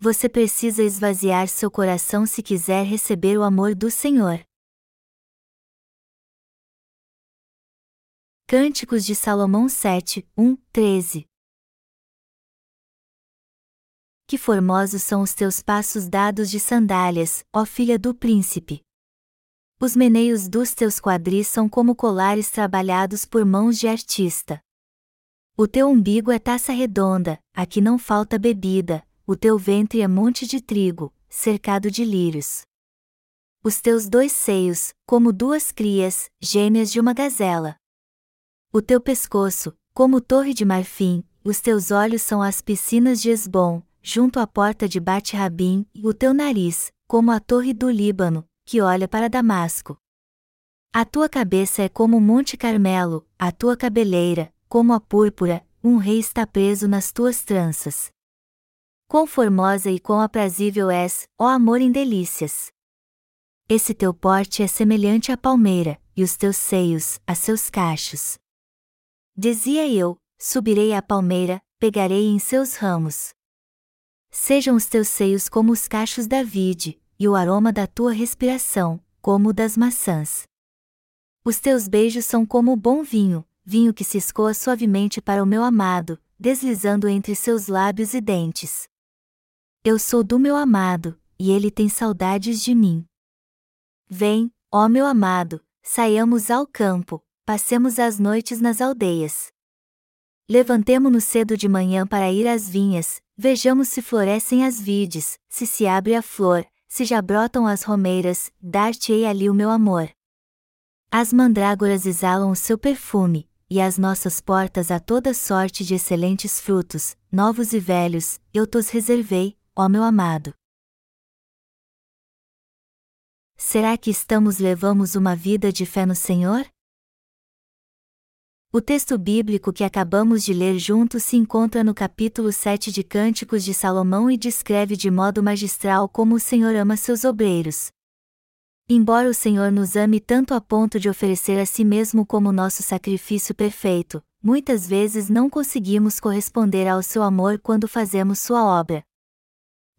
você precisa esvaziar seu coração se quiser receber o amor do Senhor. Cânticos de Salomão 7, 1, 13 Que formosos são os teus passos dados de sandálias, ó filha do príncipe. Os meneios dos teus quadris são como colares trabalhados por mãos de artista. O teu umbigo é taça redonda, aqui não falta bebida, o teu ventre é monte de trigo, cercado de lírios. Os teus dois seios, como duas crias, gêmeas de uma gazela. O teu pescoço, como torre de marfim, os teus olhos são as piscinas de Esbom, junto à porta de Bat-Rabim, e o teu nariz, como a torre do Líbano, que olha para Damasco. A tua cabeça é como o Monte Carmelo, a tua cabeleira, como a púrpura, um rei está preso nas tuas tranças. Quão formosa e quão aprazível és, ó amor em delícias! Esse teu porte é semelhante à palmeira, e os teus seios, a seus cachos. Dizia eu: subirei à palmeira, pegarei em seus ramos. Sejam os teus seios como os cachos da vide, e o aroma da tua respiração, como o das maçãs. Os teus beijos são como bom vinho, vinho que se escoa suavemente para o meu amado, deslizando entre seus lábios e dentes. Eu sou do meu amado, e ele tem saudades de mim. Vem, ó meu amado, saiamos ao campo, passemos as noites nas aldeias. Levantemo-nos cedo de manhã para ir às vinhas, vejamos se florescem as vides, se se abre a flor, se já brotam as romeiras, dar-te-ei ali o meu amor. As mandrágoras exalam o seu perfume, e as nossas portas a toda sorte de excelentes frutos, novos e velhos, eu tos reservei, ó meu amado. Será que estamos levamos uma vida de fé no Senhor? O texto bíblico que acabamos de ler juntos se encontra no capítulo 7 de Cânticos de Salomão e descreve de modo magistral como o Senhor ama seus obreiros. Embora o Senhor nos ame tanto a ponto de oferecer a si mesmo como nosso sacrifício perfeito, muitas vezes não conseguimos corresponder ao seu amor quando fazemos sua obra.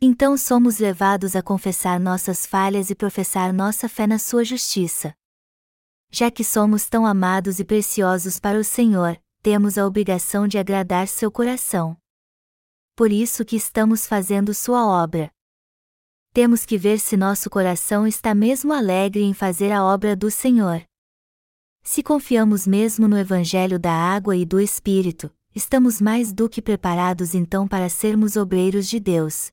Então somos levados a confessar nossas falhas e professar nossa fé na sua justiça. Já que somos tão amados e preciosos para o Senhor, temos a obrigação de agradar seu coração. Por isso que estamos fazendo sua obra. Temos que ver se nosso coração está mesmo alegre em fazer a obra do Senhor. Se confiamos mesmo no Evangelho da água e do Espírito, estamos mais do que preparados então para sermos obreiros de Deus.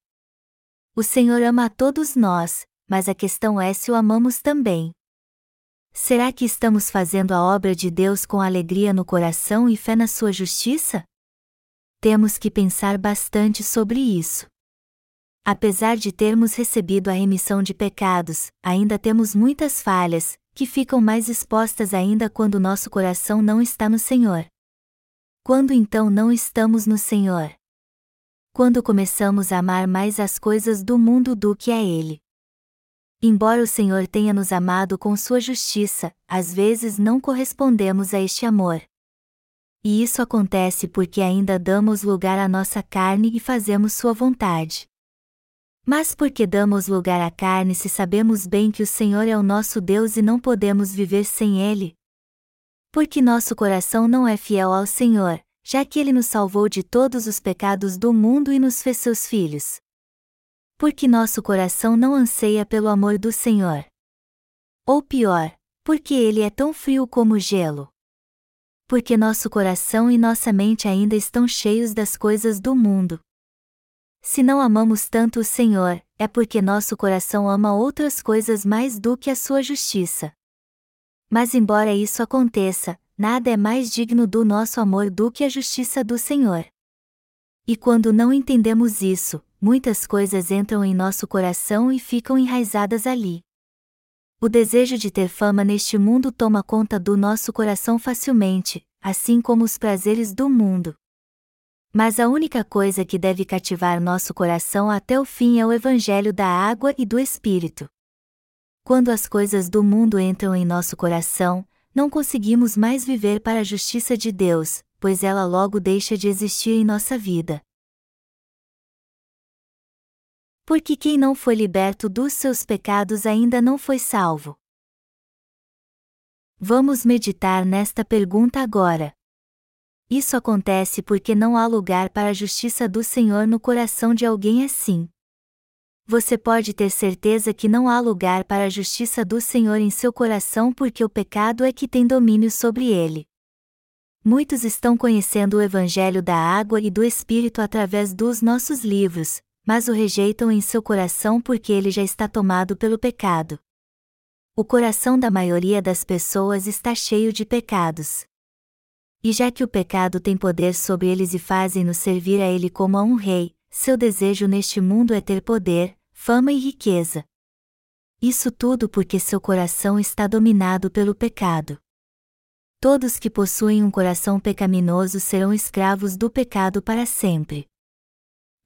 O Senhor ama a todos nós, mas a questão é se o amamos também. Será que estamos fazendo a obra de Deus com alegria no coração e fé na sua justiça? Temos que pensar bastante sobre isso. Apesar de termos recebido a remissão de pecados, ainda temos muitas falhas, que ficam mais expostas ainda quando nosso coração não está no Senhor. Quando então não estamos no Senhor? Quando começamos a amar mais as coisas do mundo do que a Ele. Embora o Senhor tenha nos amado com sua justiça, às vezes não correspondemos a este amor. E isso acontece porque ainda damos lugar à nossa carne e fazemos sua vontade. Mas por que damos lugar à carne se sabemos bem que o Senhor é o nosso Deus e não podemos viver sem Ele? Porque nosso coração não é fiel ao Senhor, já que ele nos salvou de todos os pecados do mundo e nos fez seus filhos. Porque nosso coração não anseia pelo amor do Senhor. Ou pior, porque ele é tão frio como gelo. Porque nosso coração e nossa mente ainda estão cheios das coisas do mundo. Se não amamos tanto o Senhor, é porque nosso coração ama outras coisas mais do que a sua justiça. Mas embora isso aconteça, nada é mais digno do nosso amor do que a justiça do Senhor. E quando não entendemos isso, muitas coisas entram em nosso coração e ficam enraizadas ali. O desejo de ter fama neste mundo toma conta do nosso coração facilmente, assim como os prazeres do mundo. Mas a única coisa que deve cativar nosso coração até o fim é o Evangelho da água e do Espírito. Quando as coisas do mundo entram em nosso coração, não conseguimos mais viver para a justiça de Deus, pois ela logo deixa de existir em nossa vida. Porque quem não foi liberto dos seus pecados ainda não foi salvo. Vamos meditar nesta pergunta agora. Isso acontece porque não há lugar para a justiça do Senhor no coração de alguém assim. Você pode ter certeza que não há lugar para a justiça do Senhor em seu coração porque o pecado é que tem domínio sobre ele. Muitos estão conhecendo o Evangelho da água e do Espírito através dos nossos livros, mas o rejeitam em seu coração porque ele já está tomado pelo pecado. O coração da maioria das pessoas está cheio de pecados. E já que o pecado tem poder sobre eles e fazem-nos servir a ele como a um rei, seu desejo neste mundo é ter poder, fama e riqueza. Isso tudo porque seu coração está dominado pelo pecado. Todos que possuem um coração pecaminoso serão escravos do pecado para sempre.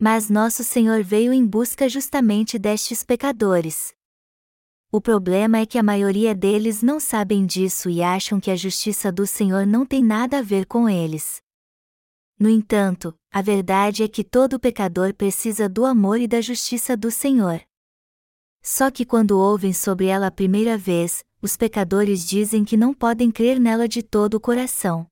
Mas nosso Senhor veio em busca justamente destes pecadores. O problema é que a maioria deles não sabem disso e acham que a justiça do Senhor não tem nada a ver com eles. No entanto, a verdade é que todo pecador precisa do amor e da justiça do Senhor. Só que quando ouvem sobre ela a primeira vez, os pecadores dizem que não podem crer nela de todo o coração.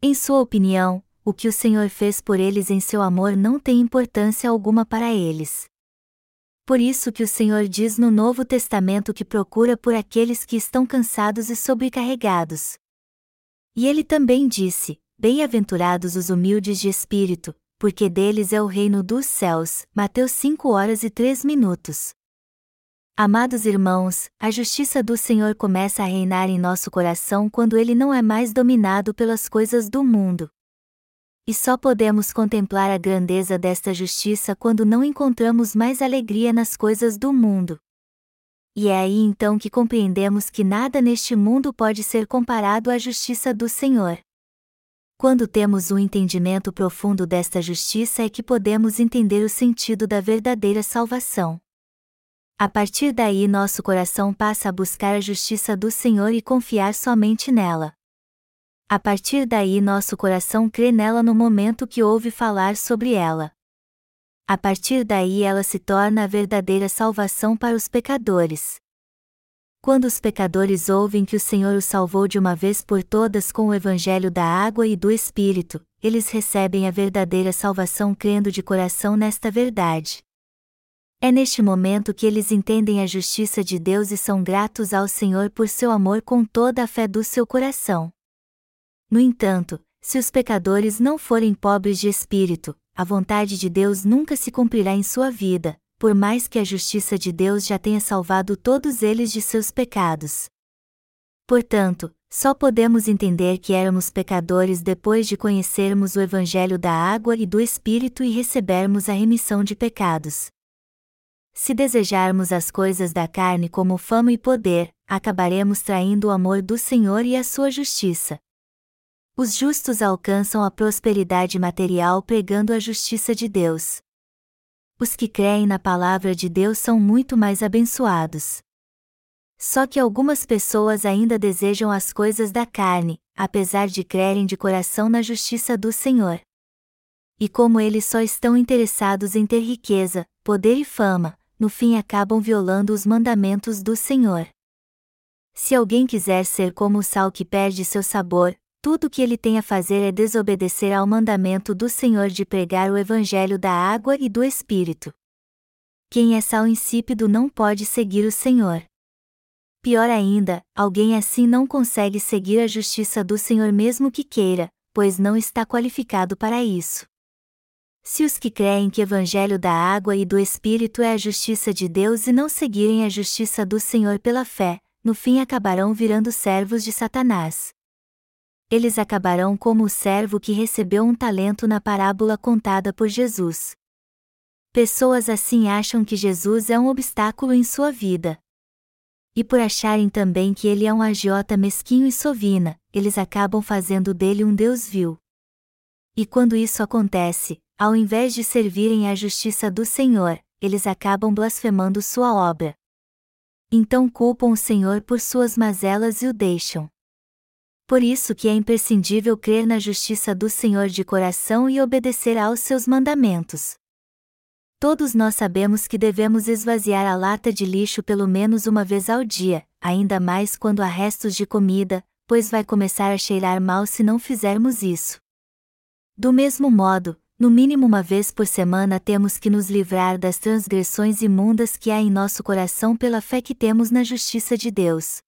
Em sua opinião, o que o Senhor fez por eles em seu amor não tem importância alguma para eles. Por isso que o Senhor diz no Novo Testamento que procura por aqueles que estão cansados e sobrecarregados. E ele também disse: Bem-aventurados os humildes de espírito, porque deles é o reino dos céus. Mateus 5 horas e 3 minutos. Amados irmãos, a justiça do Senhor começa a reinar em nosso coração quando ele não é mais dominado pelas coisas do mundo. E só podemos contemplar a grandeza desta justiça quando não encontramos mais alegria nas coisas do mundo. E é aí então que compreendemos que nada neste mundo pode ser comparado à justiça do Senhor. Quando temos um entendimento profundo desta justiça é que podemos entender o sentido da verdadeira salvação. A partir daí nosso coração passa a buscar a justiça do Senhor e confiar somente nela. A partir daí nosso coração crê nela no momento que ouve falar sobre ela. A partir daí ela se torna a verdadeira salvação para os pecadores. Quando os pecadores ouvem que o Senhor os salvou de uma vez por todas com o evangelho da água e do Espírito, eles recebem a verdadeira salvação crendo de coração nesta verdade. É neste momento que eles entendem a justiça de Deus e são gratos ao Senhor por seu amor com toda a fé do seu coração. No entanto, se os pecadores não forem pobres de espírito, a vontade de Deus nunca se cumprirá em sua vida, por mais que a justiça de Deus já tenha salvado todos eles de seus pecados. Portanto, só podemos entender que éramos pecadores depois de conhecermos o Evangelho da água e do Espírito e recebermos a remissão de pecados. Se desejarmos as coisas da carne como fama e poder, acabaremos traindo o amor do Senhor e a sua justiça. Os justos alcançam a prosperidade material pregando a justiça de Deus. Os que creem na palavra de Deus são muito mais abençoados. Só que algumas pessoas ainda desejam as coisas da carne, apesar de crerem de coração na justiça do Senhor. E como eles só estão interessados em ter riqueza, poder e fama, no fim acabam violando os mandamentos do Senhor. Se alguém quiser ser como o sal que perde seu sabor, tudo que ele tem a fazer é desobedecer ao mandamento do Senhor de pregar o Evangelho da água e do Espírito. Quem é sal insípido não pode seguir o Senhor. Pior ainda, alguém assim não consegue seguir a justiça do Senhor mesmo que queira, pois não está qualificado para isso. Se os que creem que o Evangelho da água e do Espírito é a justiça de Deus e não seguirem a justiça do Senhor pela fé, no fim acabarão virando servos de Satanás eles acabarão como o servo que recebeu um talento na parábola contada por Jesus. Pessoas assim acham que Jesus é um obstáculo em sua vida. E por acharem também que ele é um agiota mesquinho e sovina, eles acabam fazendo dele um Deus vil. E quando isso acontece, ao invés de servirem à justiça do Senhor, eles acabam blasfemando sua obra. Então culpam o Senhor por suas mazelas e o deixam. Por isso que é imprescindível crer na justiça do Senhor de coração e obedecer aos seus mandamentos. Todos nós sabemos que devemos esvaziar a lata de lixo pelo menos uma vez ao dia, ainda mais quando há restos de comida, pois vai começar a cheirar mal se não fizermos isso. Do mesmo modo, no mínimo uma vez por semana temos que nos livrar das transgressões imundas que há em nosso coração pela fé que temos na justiça de Deus.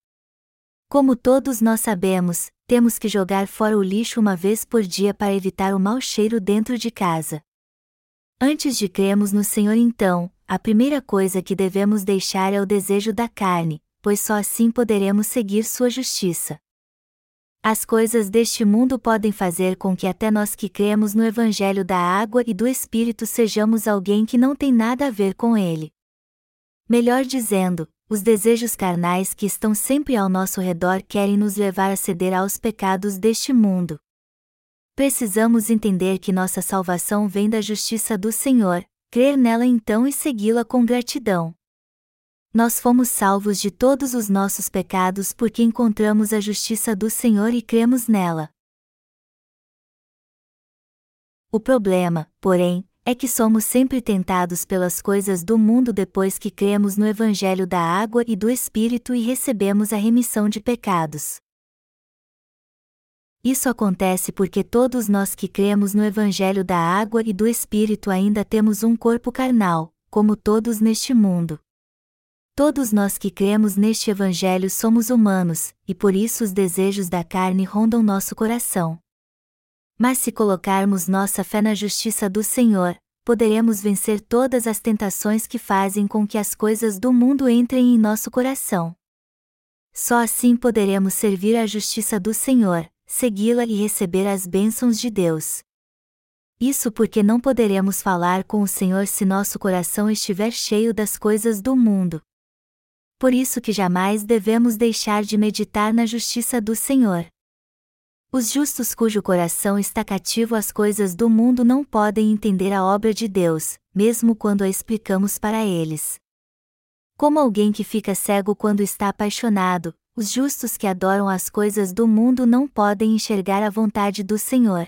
Como todos nós sabemos, temos que jogar fora o lixo uma vez por dia para evitar o mau cheiro dentro de casa. Antes de cremos no Senhor, então, a primeira coisa que devemos deixar é o desejo da carne, pois só assim poderemos seguir sua justiça. As coisas deste mundo podem fazer com que até nós que cremos no Evangelho da água e do Espírito sejamos alguém que não tem nada a ver com ele. Melhor dizendo, os desejos carnais que estão sempre ao nosso redor querem nos levar a ceder aos pecados deste mundo. Precisamos entender que nossa salvação vem da justiça do Senhor, crer nela então e segui-la com gratidão. Nós fomos salvos de todos os nossos pecados porque encontramos a justiça do Senhor e cremos nela. O problema, porém, é que somos sempre tentados pelas coisas do mundo depois que cremos no Evangelho da água e do Espírito e recebemos a remissão de pecados. Isso acontece porque todos nós que cremos no Evangelho da água e do Espírito ainda temos um corpo carnal, como todos neste mundo. Todos nós que cremos neste Evangelho somos humanos, e por isso os desejos da carne rondam nosso coração. Mas se colocarmos nossa fé na justiça do Senhor, poderemos vencer todas as tentações que fazem com que as coisas do mundo entrem em nosso coração. Só assim poderemos servir à justiça do Senhor, segui-la e receber as bênçãos de Deus. Isso porque não poderemos falar com o Senhor se nosso coração estiver cheio das coisas do mundo. Por isso que jamais devemos deixar de meditar na justiça do Senhor. Os justos cujo coração está cativo às coisas do mundo não podem entender a obra de Deus, mesmo quando a explicamos para eles. Como alguém que fica cego quando está apaixonado, os justos que adoram as coisas do mundo não podem enxergar a vontade do Senhor.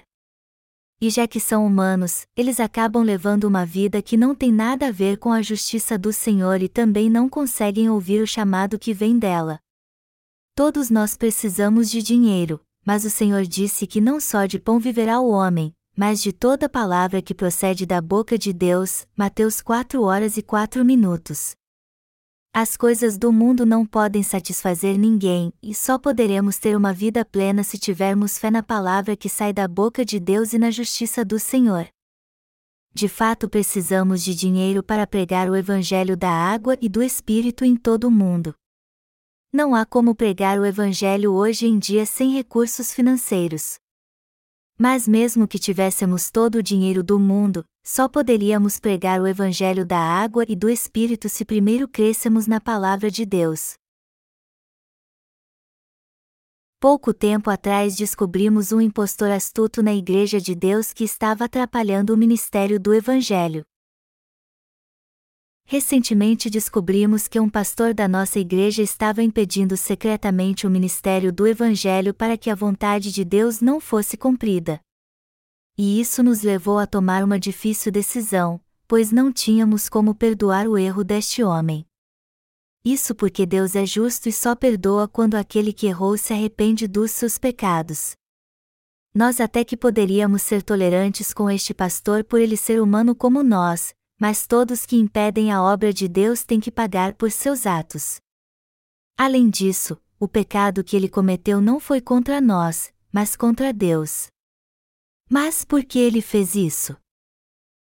E já que são humanos, eles acabam levando uma vida que não tem nada a ver com a justiça do Senhor e também não conseguem ouvir o chamado que vem dela. Todos nós precisamos de dinheiro, mas o Senhor disse que não só de pão viverá o homem, mas de toda palavra que procede da boca de Deus. Mateus 4 horas e 4 minutos. As coisas do mundo não podem satisfazer ninguém, e só poderemos ter uma vida plena se tivermos fé na palavra que sai da boca de Deus e na justiça do Senhor. De fato, precisamos de dinheiro para pregar o Evangelho da água e do Espírito em todo o mundo. Não há como pregar o Evangelho hoje em dia sem recursos financeiros. Mas mesmo que tivéssemos todo o dinheiro do mundo, só poderíamos pregar o Evangelho da água e do Espírito se primeiro crêssemos na Palavra de Deus. Pouco tempo atrás descobrimos um impostor astuto na Igreja de Deus que estava atrapalhando o ministério do Evangelho. Recentemente descobrimos que um pastor da nossa igreja estava impedindo secretamente o ministério do Evangelho para que a vontade de Deus não fosse cumprida. E isso nos levou a tomar uma difícil decisão, pois não tínhamos como perdoar o erro deste homem. Isso porque Deus é justo e só perdoa quando aquele que errou se arrepende dos seus pecados. Nós até que poderíamos ser tolerantes com este pastor por ele ser humano como nós, mas todos que impedem a obra de Deus têm que pagar por seus atos. Além disso, o pecado que ele cometeu não foi contra nós, mas contra Deus. Mas por que ele fez isso?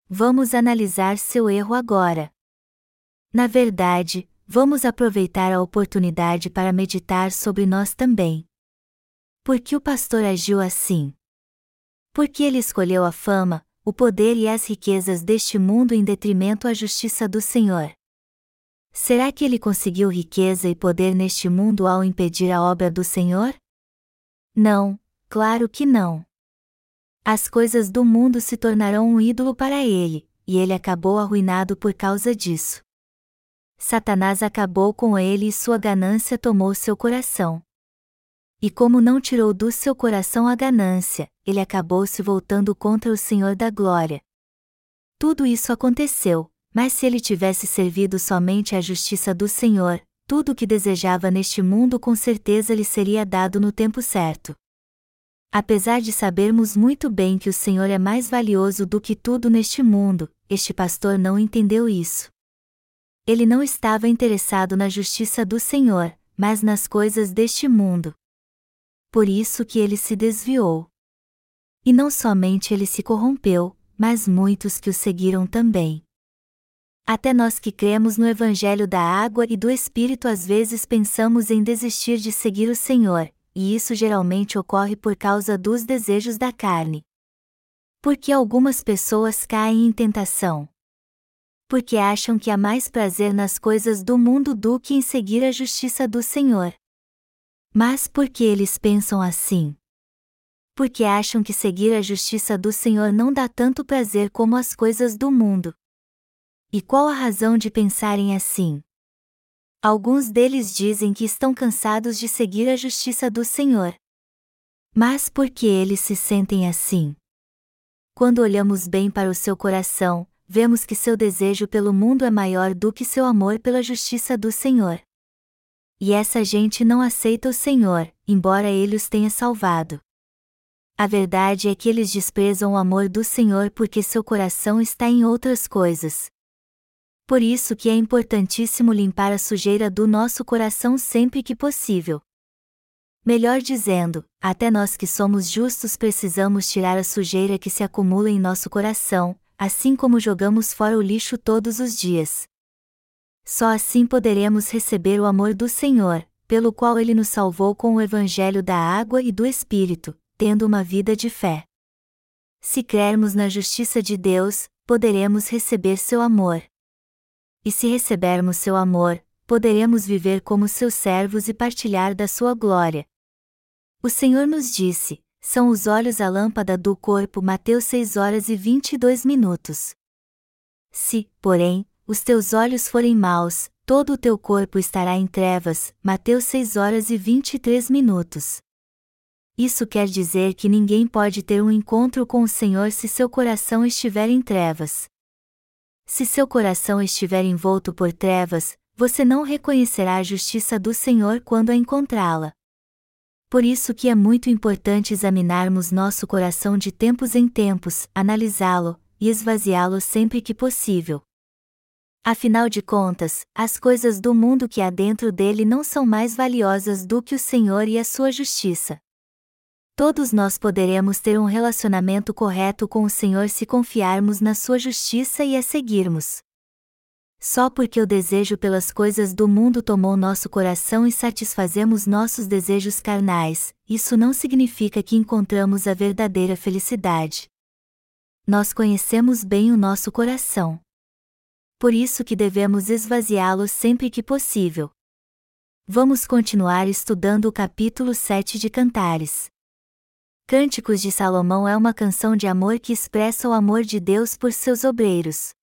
Vamos analisar seu erro agora. Na verdade, vamos aproveitar a oportunidade para meditar sobre nós também. Por que o pastor agiu assim? Porque ele escolheu a fama, o poder e as riquezas deste mundo em detrimento à justiça do Senhor. Será que ele conseguiu riqueza e poder neste mundo ao impedir a obra do Senhor? Não, claro que não. As coisas do mundo se tornarão um ídolo para ele, e ele acabou arruinado por causa disso. Satanás acabou com ele e sua ganância tomou seu coração. E como não tirou do seu coração a ganância, ele acabou se voltando contra o Senhor da Glória. Tudo isso aconteceu, mas se ele tivesse servido somente à justiça do Senhor, tudo o que desejava neste mundo com certeza lhe seria dado no tempo certo. Apesar de sabermos muito bem que o Senhor é mais valioso do que tudo neste mundo, este pastor não entendeu isso. Ele não estava interessado na justiça do Senhor, mas nas coisas deste mundo. Por isso que ele se desviou. E não somente ele se corrompeu, mas muitos que o seguiram também. Até nós que cremos no Evangelho da água e do Espírito às vezes pensamos em desistir de seguir o Senhor, e isso geralmente ocorre por causa dos desejos da carne. Porque algumas pessoas caem em tentação. Porque acham que há mais prazer nas coisas do mundo do que em seguir a justiça do Senhor. Mas por que eles pensam assim? Porque acham que seguir a justiça do Senhor não dá tanto prazer como as coisas do mundo. E qual a razão de pensarem assim? Alguns deles dizem que estão cansados de seguir a justiça do Senhor. Mas por que eles se sentem assim? Quando olhamos bem para o seu coração, vemos que seu desejo pelo mundo é maior do que seu amor pela justiça do Senhor. E essa gente não aceita o Senhor, embora ele os tenha salvado. A verdade é que eles desprezam o amor do Senhor porque seu coração está em outras coisas, por isso que é importantíssimo limpar a sujeira do nosso coração sempre que possível. Melhor dizendo, até nós que somos justos precisamos tirar a sujeira que se acumula em nosso coração, assim como jogamos fora o lixo todos os dias. Só assim poderemos receber o amor do Senhor, pelo qual Ele nos salvou com o Evangelho da água e do Espírito, tendo uma vida de fé. Se crermos na justiça de Deus, poderemos receber seu amor e se recebermos seu amor, poderemos viver como seus servos e partilhar da sua glória. O Senhor nos disse: são os olhos a lâmpada do corpo. Mateus 6 horas e 22 minutos. Se, porém, os teus olhos forem maus, todo o teu corpo estará em trevas. Mateus 6 horas e 23 minutos. Isso quer dizer que ninguém pode ter um encontro com o Senhor se seu coração estiver em trevas. Se seu coração estiver envolto por trevas, você não reconhecerá a justiça do Senhor quando a encontrá-la. Por isso que é muito importante examinarmos nosso coração de tempos em tempos, analisá-lo e esvaziá-lo sempre que possível. Afinal de contas, as coisas do mundo que há dentro dele não são mais valiosas do que o Senhor e a sua justiça. Todos nós poderemos ter um relacionamento correto com o Senhor se confiarmos na Sua justiça e a seguirmos. Só porque o desejo pelas coisas do mundo tomou nosso coração e satisfazemos nossos desejos carnais, isso não significa que encontramos a verdadeira felicidade. Nós conhecemos bem o nosso coração. Por isso que devemos esvaziá-lo sempre que possível. Vamos continuar estudando o capítulo 7 de Cantares. Cânticos de Salomão é uma canção de amor que expressa o amor de Deus por seus obreiros.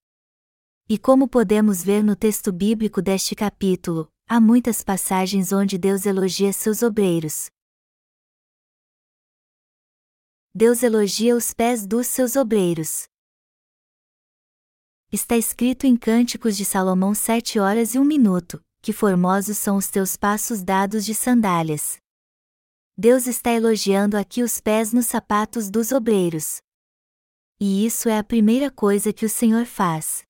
E como podemos ver no texto bíblico deste capítulo, há muitas passagens onde Deus elogia seus obreiros. Deus elogia os pés dos seus obreiros. Está escrito em Cânticos de Salomão sete horas e um minuto, que formosos são os teus passos dados de sandálias. Deus está elogiando aqui os pés nos sapatos dos obreiros. E isso é a primeira coisa que o Senhor faz.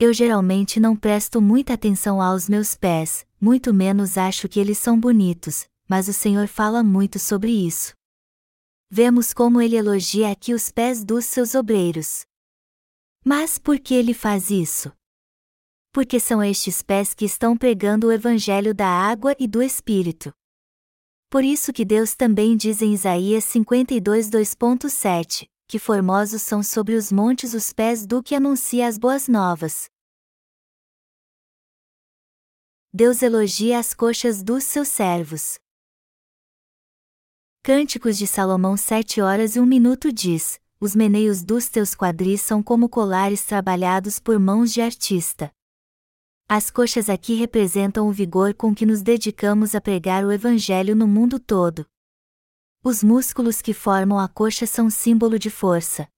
Eu geralmente não presto muita atenção aos meus pés, muito menos acho que eles são bonitos, mas o Senhor fala muito sobre isso. Vemos como ele elogia aqui os pés dos seus obreiros. Mas por que ele faz isso? Porque são estes pés que estão pregando o evangelho da água e do Espírito. Por isso que Deus também diz em Isaías 52 2.7, que formosos são sobre os montes os pés do que anuncia as boas novas. Deus elogia as coxas dos seus servos. Cânticos de Salomão 7 horas e 1 minuto diz: Os meneios dos teus quadris são como colares trabalhados por mãos de artista. As coxas aqui representam o vigor com que nos dedicamos a pregar o Evangelho no mundo todo. Os músculos que formam a coxa são símbolo de força.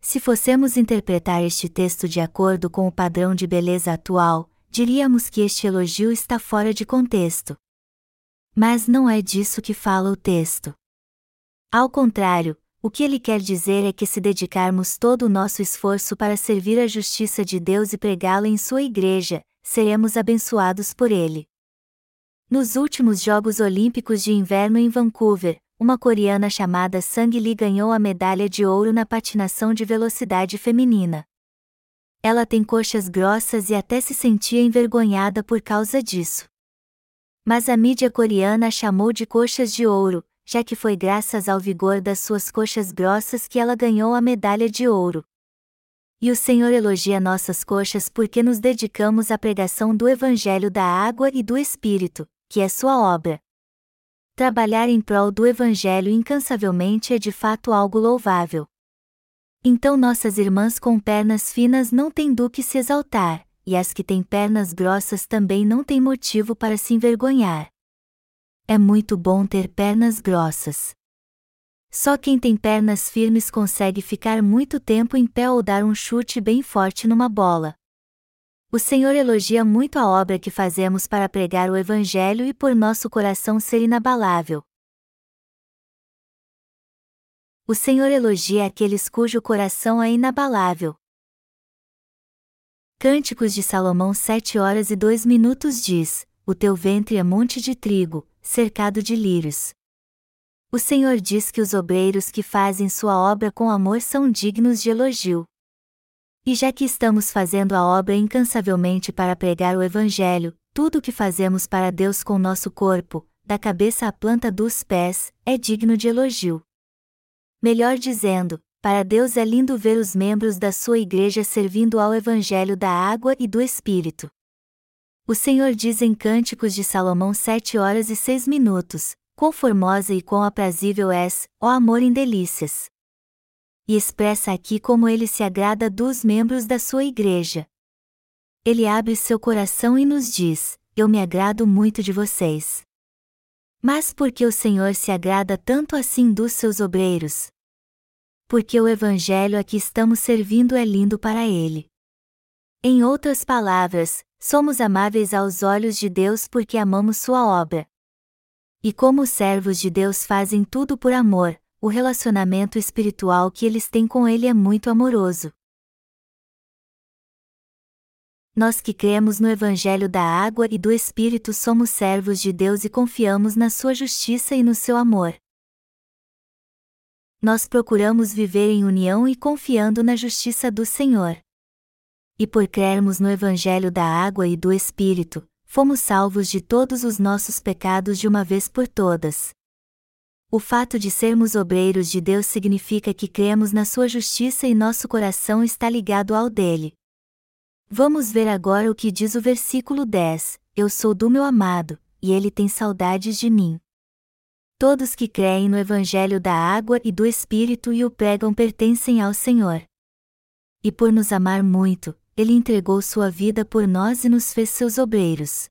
Se fossemos interpretar este texto de acordo com o padrão de beleza atual, diríamos que este elogio está fora de contexto. Mas não é disso que fala o texto. Ao contrário, o que ele quer dizer é que se dedicarmos todo o nosso esforço para servir a justiça de Deus e pregá-la em sua igreja, seremos abençoados por ele. Nos últimos Jogos Olímpicos de Inverno em Vancouver, uma coreana chamada Sang Lee ganhou a medalha de ouro na patinação de velocidade feminina. Ela tem coxas grossas e até se sentia envergonhada por causa disso. Mas a mídia coreana a chamou de coxas de ouro, já que foi graças ao vigor das suas coxas grossas que ela ganhou a medalha de ouro. E o Senhor elogia nossas coxas porque nos dedicamos à pregação do Evangelho da Água e do Espírito, que é sua obra. Trabalhar em prol do Evangelho incansavelmente é de fato algo louvável. Então nossas irmãs com pernas finas não têm do que se exaltar, e as que têm pernas grossas também não têm motivo para se envergonhar. É muito bom ter pernas grossas. Só quem tem pernas firmes consegue ficar muito tempo em pé ou dar um chute bem forte numa bola. O Senhor elogia muito a obra que fazemos para pregar o Evangelho e por nosso coração ser inabalável. O Senhor elogia aqueles cujo coração é inabalável. Cânticos de Salomão 7 horas e 2 minutos diz: O teu ventre é monte de trigo, cercado de lírios. O Senhor diz que os obreiros que fazem sua obra com amor são dignos de elogio. E já que estamos fazendo a obra incansavelmente para pregar o Evangelho, tudo o que fazemos para Deus com nosso corpo, da cabeça à planta dos pés, é digno de elogio. Melhor dizendo, para Deus é lindo ver os membros da sua igreja servindo ao Evangelho da água e do Espírito. O Senhor diz em Cânticos de Salomão sete horas e seis minutos, quão formosa e quão aprazível és, ó amor em delícias. E expressa aqui como ele se agrada dos membros da sua igreja. Ele abre seu coração e nos diz: Eu me agrado muito de vocês. Mas por que o Senhor se agrada tanto assim dos seus obreiros? Porque o Evangelho a que estamos servindo é lindo para ele. Em outras palavras, somos amáveis aos olhos de Deus porque amamos Sua obra. E como os servos de Deus fazem tudo por amor, o relacionamento espiritual que eles têm com Ele é muito amoroso. Nós que cremos no Evangelho da Água e do Espírito somos servos de Deus e confiamos na Sua justiça e no seu amor. Nós procuramos viver em união e confiando na justiça do Senhor e por crermos no Evangelho da água e do Espírito, fomos salvos de todos os nossos pecados de uma vez por todas. O fato de sermos obreiros de Deus significa que cremos na Sua justiça e nosso coração está ligado ao dele. Vamos ver agora o que diz o versículo 10: Eu sou do meu amado, e ele tem saudades de mim. Todos que creem no Evangelho da água e do Espírito e o pregam pertencem ao Senhor. E por nos amar muito, ele entregou sua vida por nós e nos fez seus obreiros.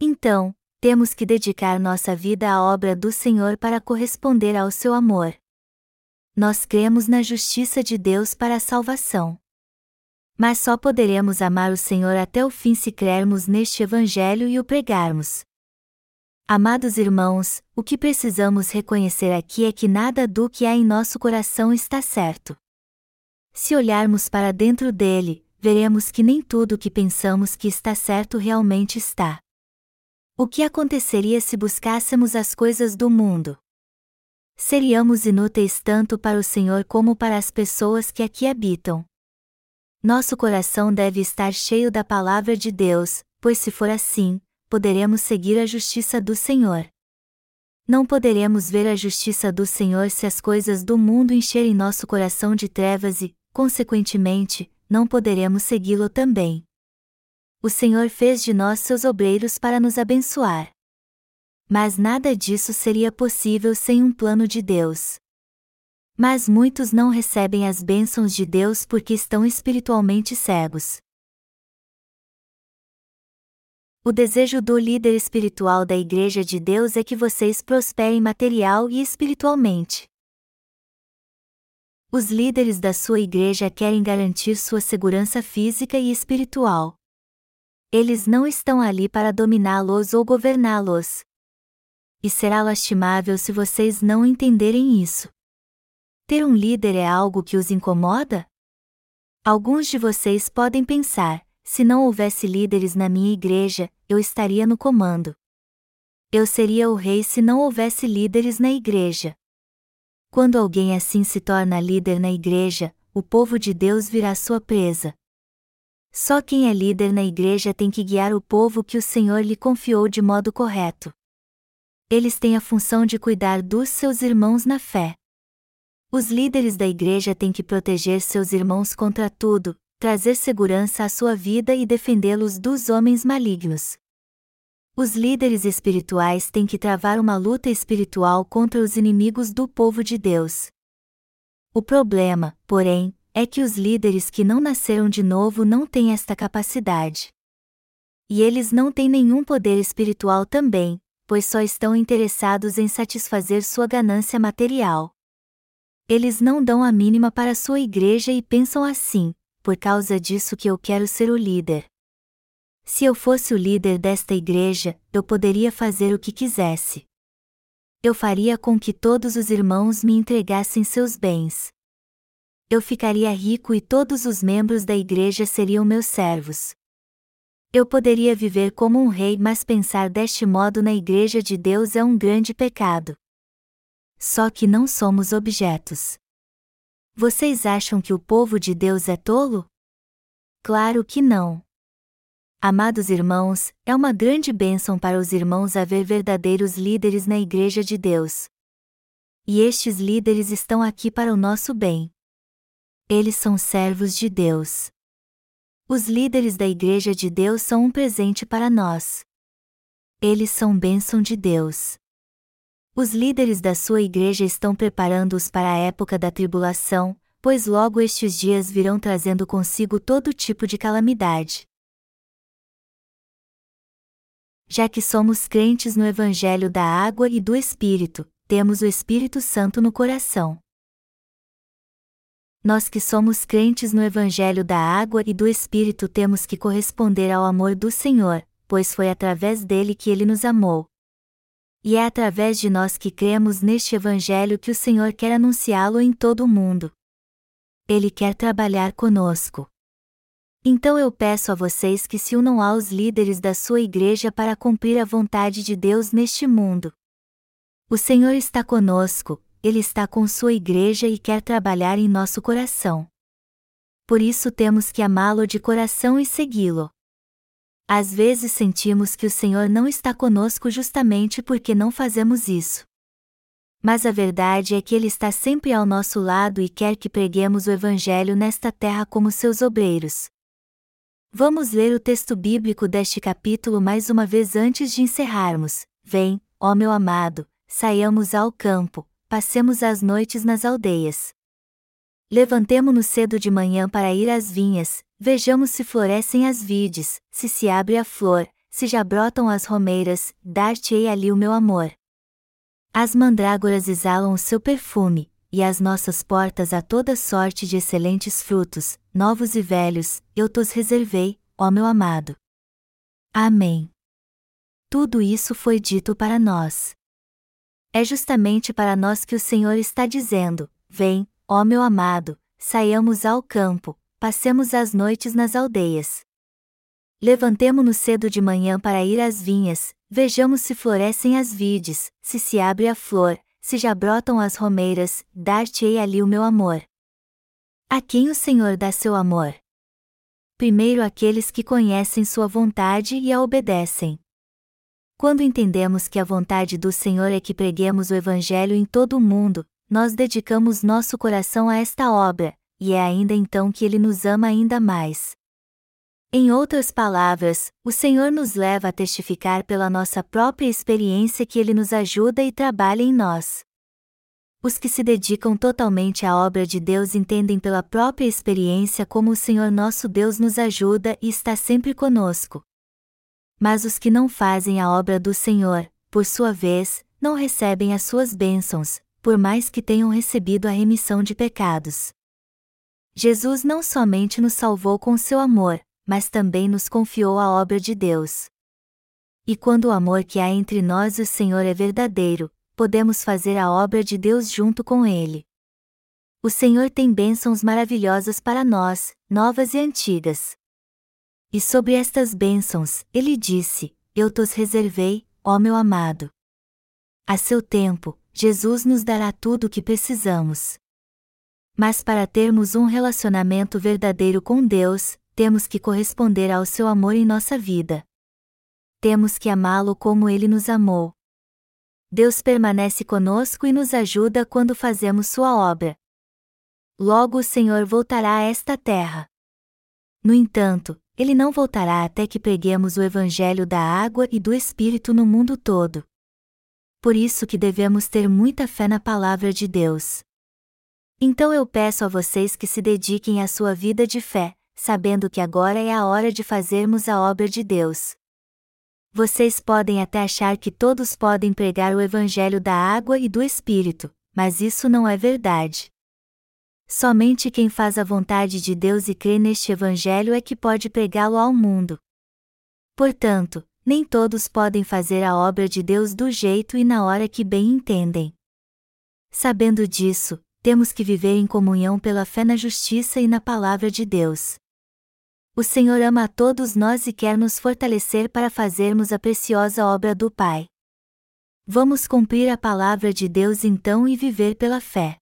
Então, temos que dedicar nossa vida à obra do Senhor para corresponder ao seu amor. Nós cremos na justiça de Deus para a salvação. Mas só poderemos amar o Senhor até o fim se crermos neste Evangelho e o pregarmos. Amados irmãos, o que precisamos reconhecer aqui é que nada do que há em nosso coração está certo. Se olharmos para dentro dele, veremos que nem tudo o que pensamos que está certo realmente está. O que aconteceria se buscássemos as coisas do mundo? Seríamos inúteis tanto para o Senhor como para as pessoas que aqui habitam. Nosso coração deve estar cheio da palavra de Deus, pois se for assim, poderemos seguir a justiça do Senhor. Não poderemos ver a justiça do Senhor se as coisas do mundo encherem nosso coração de trevas e, consequentemente, não poderemos segui-lo também. O Senhor fez de nós seus obreiros para nos abençoar. Mas nada disso seria possível sem um plano de Deus. Mas muitos não recebem as bênçãos de Deus porque estão espiritualmente cegos. O desejo do líder espiritual da Igreja de Deus é que vocês prosperem material e espiritualmente. Os líderes da sua igreja querem garantir sua segurança física e espiritual. Eles não estão ali para dominá-los ou governá-los. E será lastimável se vocês não entenderem isso. Ter um líder é algo que os incomoda? Alguns de vocês podem pensar: se não houvesse líderes na minha igreja, eu estaria no comando. Eu seria o rei se não houvesse líderes na igreja. Quando alguém assim se torna líder na igreja, o povo de Deus virá sua presa. Só quem é líder na igreja tem que guiar o povo que o Senhor lhe confiou de modo correto. Eles têm a função de cuidar dos seus irmãos na fé. Os líderes da igreja têm que proteger seus irmãos contra tudo, trazer segurança à sua vida e defendê-los dos homens malignos. Os líderes espirituais têm que travar uma luta espiritual contra os inimigos do povo de Deus. O problema, porém, é que os líderes que não nasceram de novo não têm esta capacidade. E eles não têm nenhum poder espiritual também, pois só estão interessados em satisfazer sua ganância material. Eles não dão a mínima para sua igreja e pensam assim: por causa disso que eu quero ser o líder. Se eu fosse o líder desta igreja, eu poderia fazer o que quisesse. Eu faria com que todos os irmãos me entregassem seus bens. Eu ficaria rico e todos os membros da igreja seriam meus servos. Eu poderia viver como um rei, mas pensar deste modo na igreja de Deus é um grande pecado. Só que não somos objetos. Vocês acham que o povo de Deus é tolo? Claro que não. Amados irmãos, é uma grande bênção para os irmãos haver verdadeiros líderes na Igreja de Deus. E estes líderes estão aqui para o nosso bem. Eles são servos de Deus. Os líderes da Igreja de Deus são um presente para nós. Eles são bênção de Deus. Os líderes da sua igreja estão preparando-os para a época da tribulação, pois logo estes dias virão trazendo consigo todo tipo de calamidade já que somos crentes no Evangelho da Água e do Espírito, temos o Espírito Santo no coração. Nós que somos crentes no Evangelho da Água e do Espírito temos que corresponder ao amor do Senhor, pois foi através dele que ele nos amou. E é através de nós que cremos neste Evangelho que o Senhor quer anunciá-lo em todo o mundo. Ele quer trabalhar conosco. Então eu peço a vocês que se unam aos líderes da sua igreja para cumprir a vontade de Deus neste mundo. O Senhor está conosco, Ele está com sua igreja e quer trabalhar em nosso coração. Por isso temos que amá-lo de coração e segui-lo. Às vezes sentimos que o Senhor não está conosco justamente porque não fazemos isso. Mas a verdade é que Ele está sempre ao nosso lado e quer que preguemos o Evangelho nesta terra como seus obreiros. Vamos ler o texto bíblico deste capítulo mais uma vez antes de encerrarmos. Vem, ó meu amado, saiamos ao campo, passemos as noites nas aldeias. Levantemo-nos cedo de manhã para ir às vinhas, vejamos se florescem as vides, se se abre a flor, se já brotam as romeiras, dar-te-ei ali o meu amor. As mandrágoras exalam o seu perfume, e as nossas portas a toda sorte de excelentes frutos, novos e velhos, eu tos reservei, ó meu amado. Amém. Tudo isso foi dito para nós. É justamente para nós que o Senhor está dizendo: Vem, ó meu amado, saiamos ao campo, passemos as noites nas aldeias. Levantemo-nos cedo de manhã para ir às vinhas, vejamos se florescem as vides, se se abre a flor, se já brotam as romeiras, dar-te-ei ali o meu amor. A quem o Senhor dá seu amor? Primeiro aqueles que conhecem sua vontade e a obedecem. Quando entendemos que a vontade do Senhor é que preguemos o Evangelho em todo o mundo, nós dedicamos nosso coração a esta obra, e é ainda então que Ele nos ama ainda mais. Em outras palavras, o Senhor nos leva a testificar pela nossa própria experiência que Ele nos ajuda e trabalha em nós. Os que se dedicam totalmente à obra de Deus entendem pela própria experiência como o Senhor nosso Deus nos ajuda e está sempre conosco. Mas os que não fazem a obra do Senhor, por sua vez, não recebem as suas bênçãos, por mais que tenham recebido a remissão de pecados. Jesus não somente nos salvou com seu amor, mas também nos confiou a obra de Deus. E quando o amor que há entre nós e o Senhor é verdadeiro, podemos fazer a obra de Deus junto com Ele. O Senhor tem bênçãos maravilhosas para nós, novas e antigas. E sobre estas bênçãos, Ele disse: Eu tos reservei, ó meu amado. A seu tempo, Jesus nos dará tudo o que precisamos. Mas para termos um relacionamento verdadeiro com Deus, temos que corresponder ao seu amor em nossa vida. Temos que amá-lo como ele nos amou. Deus permanece conosco e nos ajuda quando fazemos sua obra. Logo o Senhor voltará a esta terra. No entanto, ele não voltará até que preguemos o evangelho da água e do espírito no mundo todo. Por isso que devemos ter muita fé na palavra de Deus. Então eu peço a vocês que se dediquem à sua vida de fé, sabendo que agora é a hora de fazermos a obra de Deus. Vocês podem até achar que todos podem pregar o Evangelho da água e do Espírito, mas isso não é verdade. Somente quem faz a vontade de Deus e crê neste Evangelho é que pode pregá-lo ao mundo. Portanto, nem todos podem fazer a obra de Deus do jeito e na hora que bem entendem. Sabendo disso, temos que viver em comunhão pela fé na justiça e na palavra de Deus. O Senhor ama a todos nós e quer nos fortalecer para fazermos a preciosa obra do Pai. Vamos cumprir a palavra de Deus então e viver pela fé.